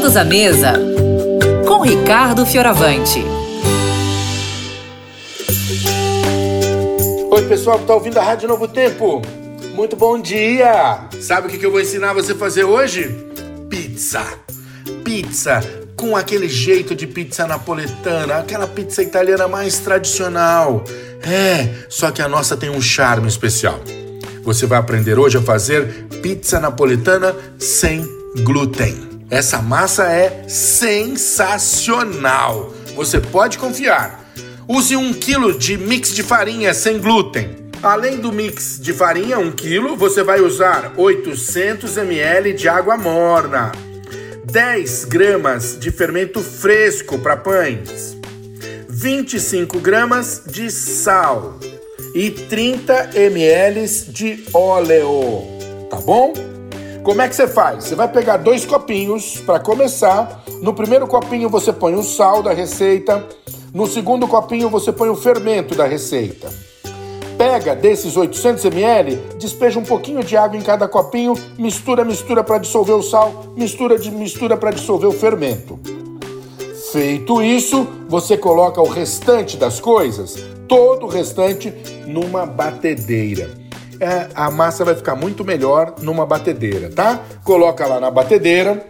Todos à mesa com Ricardo Fioravante. Oi, pessoal que está ouvindo a Rádio Novo Tempo. Muito bom dia! Sabe o que eu vou ensinar você a fazer hoje? Pizza. Pizza com aquele jeito de pizza napoletana, aquela pizza italiana mais tradicional. É, só que a nossa tem um charme especial. Você vai aprender hoje a fazer pizza napolitana sem glúten. Essa massa é sensacional. Você pode confiar. Use um quilo de mix de farinha sem glúten. Além do mix de farinha, 1 kg, você vai usar 800 ml de água morna, 10 gramas de fermento fresco para pães, 25 gramas de sal e 30 ml de óleo, tá bom? Como é que você faz? Você vai pegar dois copinhos para começar. No primeiro copinho você põe o sal da receita, no segundo copinho você põe o fermento da receita. Pega desses 800 ml, despeja um pouquinho de água em cada copinho, mistura, mistura para dissolver o sal, mistura de mistura para dissolver o fermento. Feito isso, você coloca o restante das coisas, todo o restante, numa batedeira. É, a massa vai ficar muito melhor numa batedeira, tá? Coloca lá na batedeira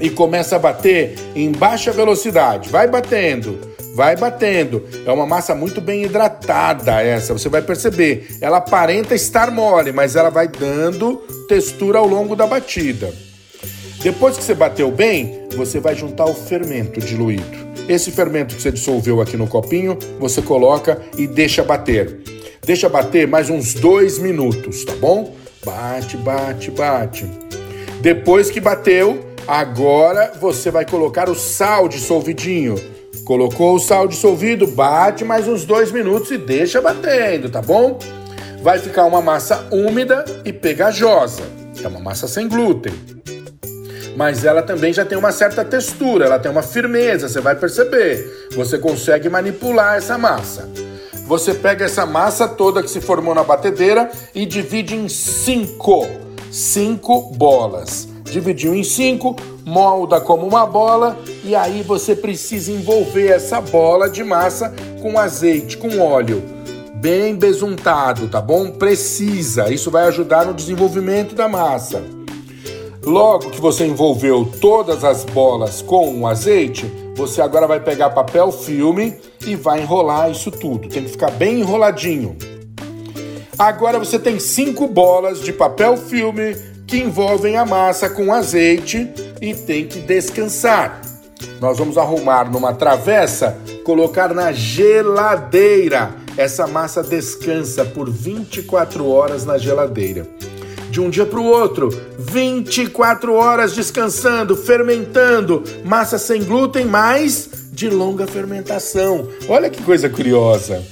e começa a bater em baixa velocidade. Vai batendo, vai batendo. É uma massa muito bem hidratada essa, você vai perceber. Ela aparenta estar mole, mas ela vai dando textura ao longo da batida. Depois que você bateu bem, você vai juntar o fermento diluído. Esse fermento que você dissolveu aqui no copinho, você coloca e deixa bater. Deixa bater mais uns dois minutos, tá bom? Bate, bate, bate. Depois que bateu, agora você vai colocar o sal dissolvidinho. Colocou o sal dissolvido, bate mais uns dois minutos e deixa batendo, tá bom? Vai ficar uma massa úmida e pegajosa. É uma massa sem glúten mas ela também já tem uma certa textura, ela tem uma firmeza, você vai perceber. Você consegue manipular essa massa. Você pega essa massa toda que se formou na batedeira e divide em cinco, cinco bolas. Dividiu em cinco, molda como uma bola e aí você precisa envolver essa bola de massa com azeite, com óleo bem besuntado, tá bom? Precisa. Isso vai ajudar no desenvolvimento da massa. Logo que você envolveu todas as bolas com o azeite, você agora vai pegar papel filme e vai enrolar isso tudo. Tem que ficar bem enroladinho. Agora você tem cinco bolas de papel filme que envolvem a massa com azeite e tem que descansar. Nós vamos arrumar numa travessa, colocar na geladeira. Essa massa descansa por 24 horas na geladeira de um dia para o outro, 24 horas descansando, fermentando, massa sem glúten, mas de longa fermentação. Olha que coisa curiosa.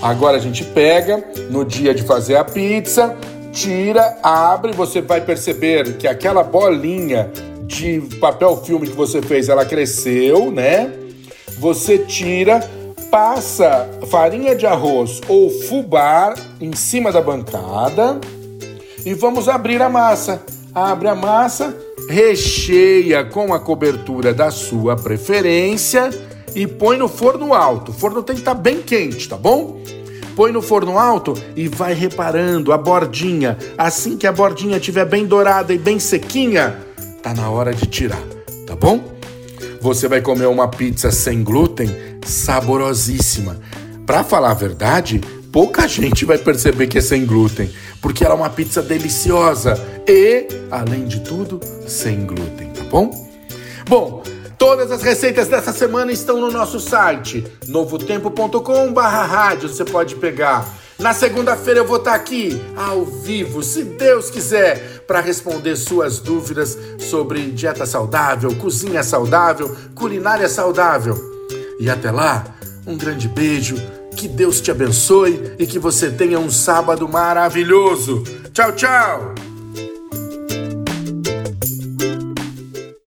Agora a gente pega no dia de fazer a pizza, tira, abre, você vai perceber que aquela bolinha de papel filme que você fez, ela cresceu, né? Você tira, passa farinha de arroz ou fubá em cima da bancada e vamos abrir a massa. Abre a massa, recheia com a cobertura da sua preferência e põe no forno alto. O forno tem que estar tá bem quente, tá bom? Põe no forno alto e vai reparando a bordinha. Assim que a bordinha estiver bem dourada e bem sequinha, tá na hora de tirar, tá bom? Você vai comer uma pizza sem glúten saborosíssima. Para falar a verdade, pouca gente vai perceber que é sem glúten, porque ela é uma pizza deliciosa e, além de tudo, sem glúten, tá bom? Bom, todas as receitas dessa semana estão no nosso site, novotempo.com/rádio. Você pode pegar. Na segunda-feira eu vou estar aqui, ao vivo, se Deus quiser, para responder suas dúvidas sobre dieta saudável, cozinha saudável, culinária saudável. E até lá, um grande beijo que Deus te abençoe e que você tenha um sábado maravilhoso. Tchau, tchau!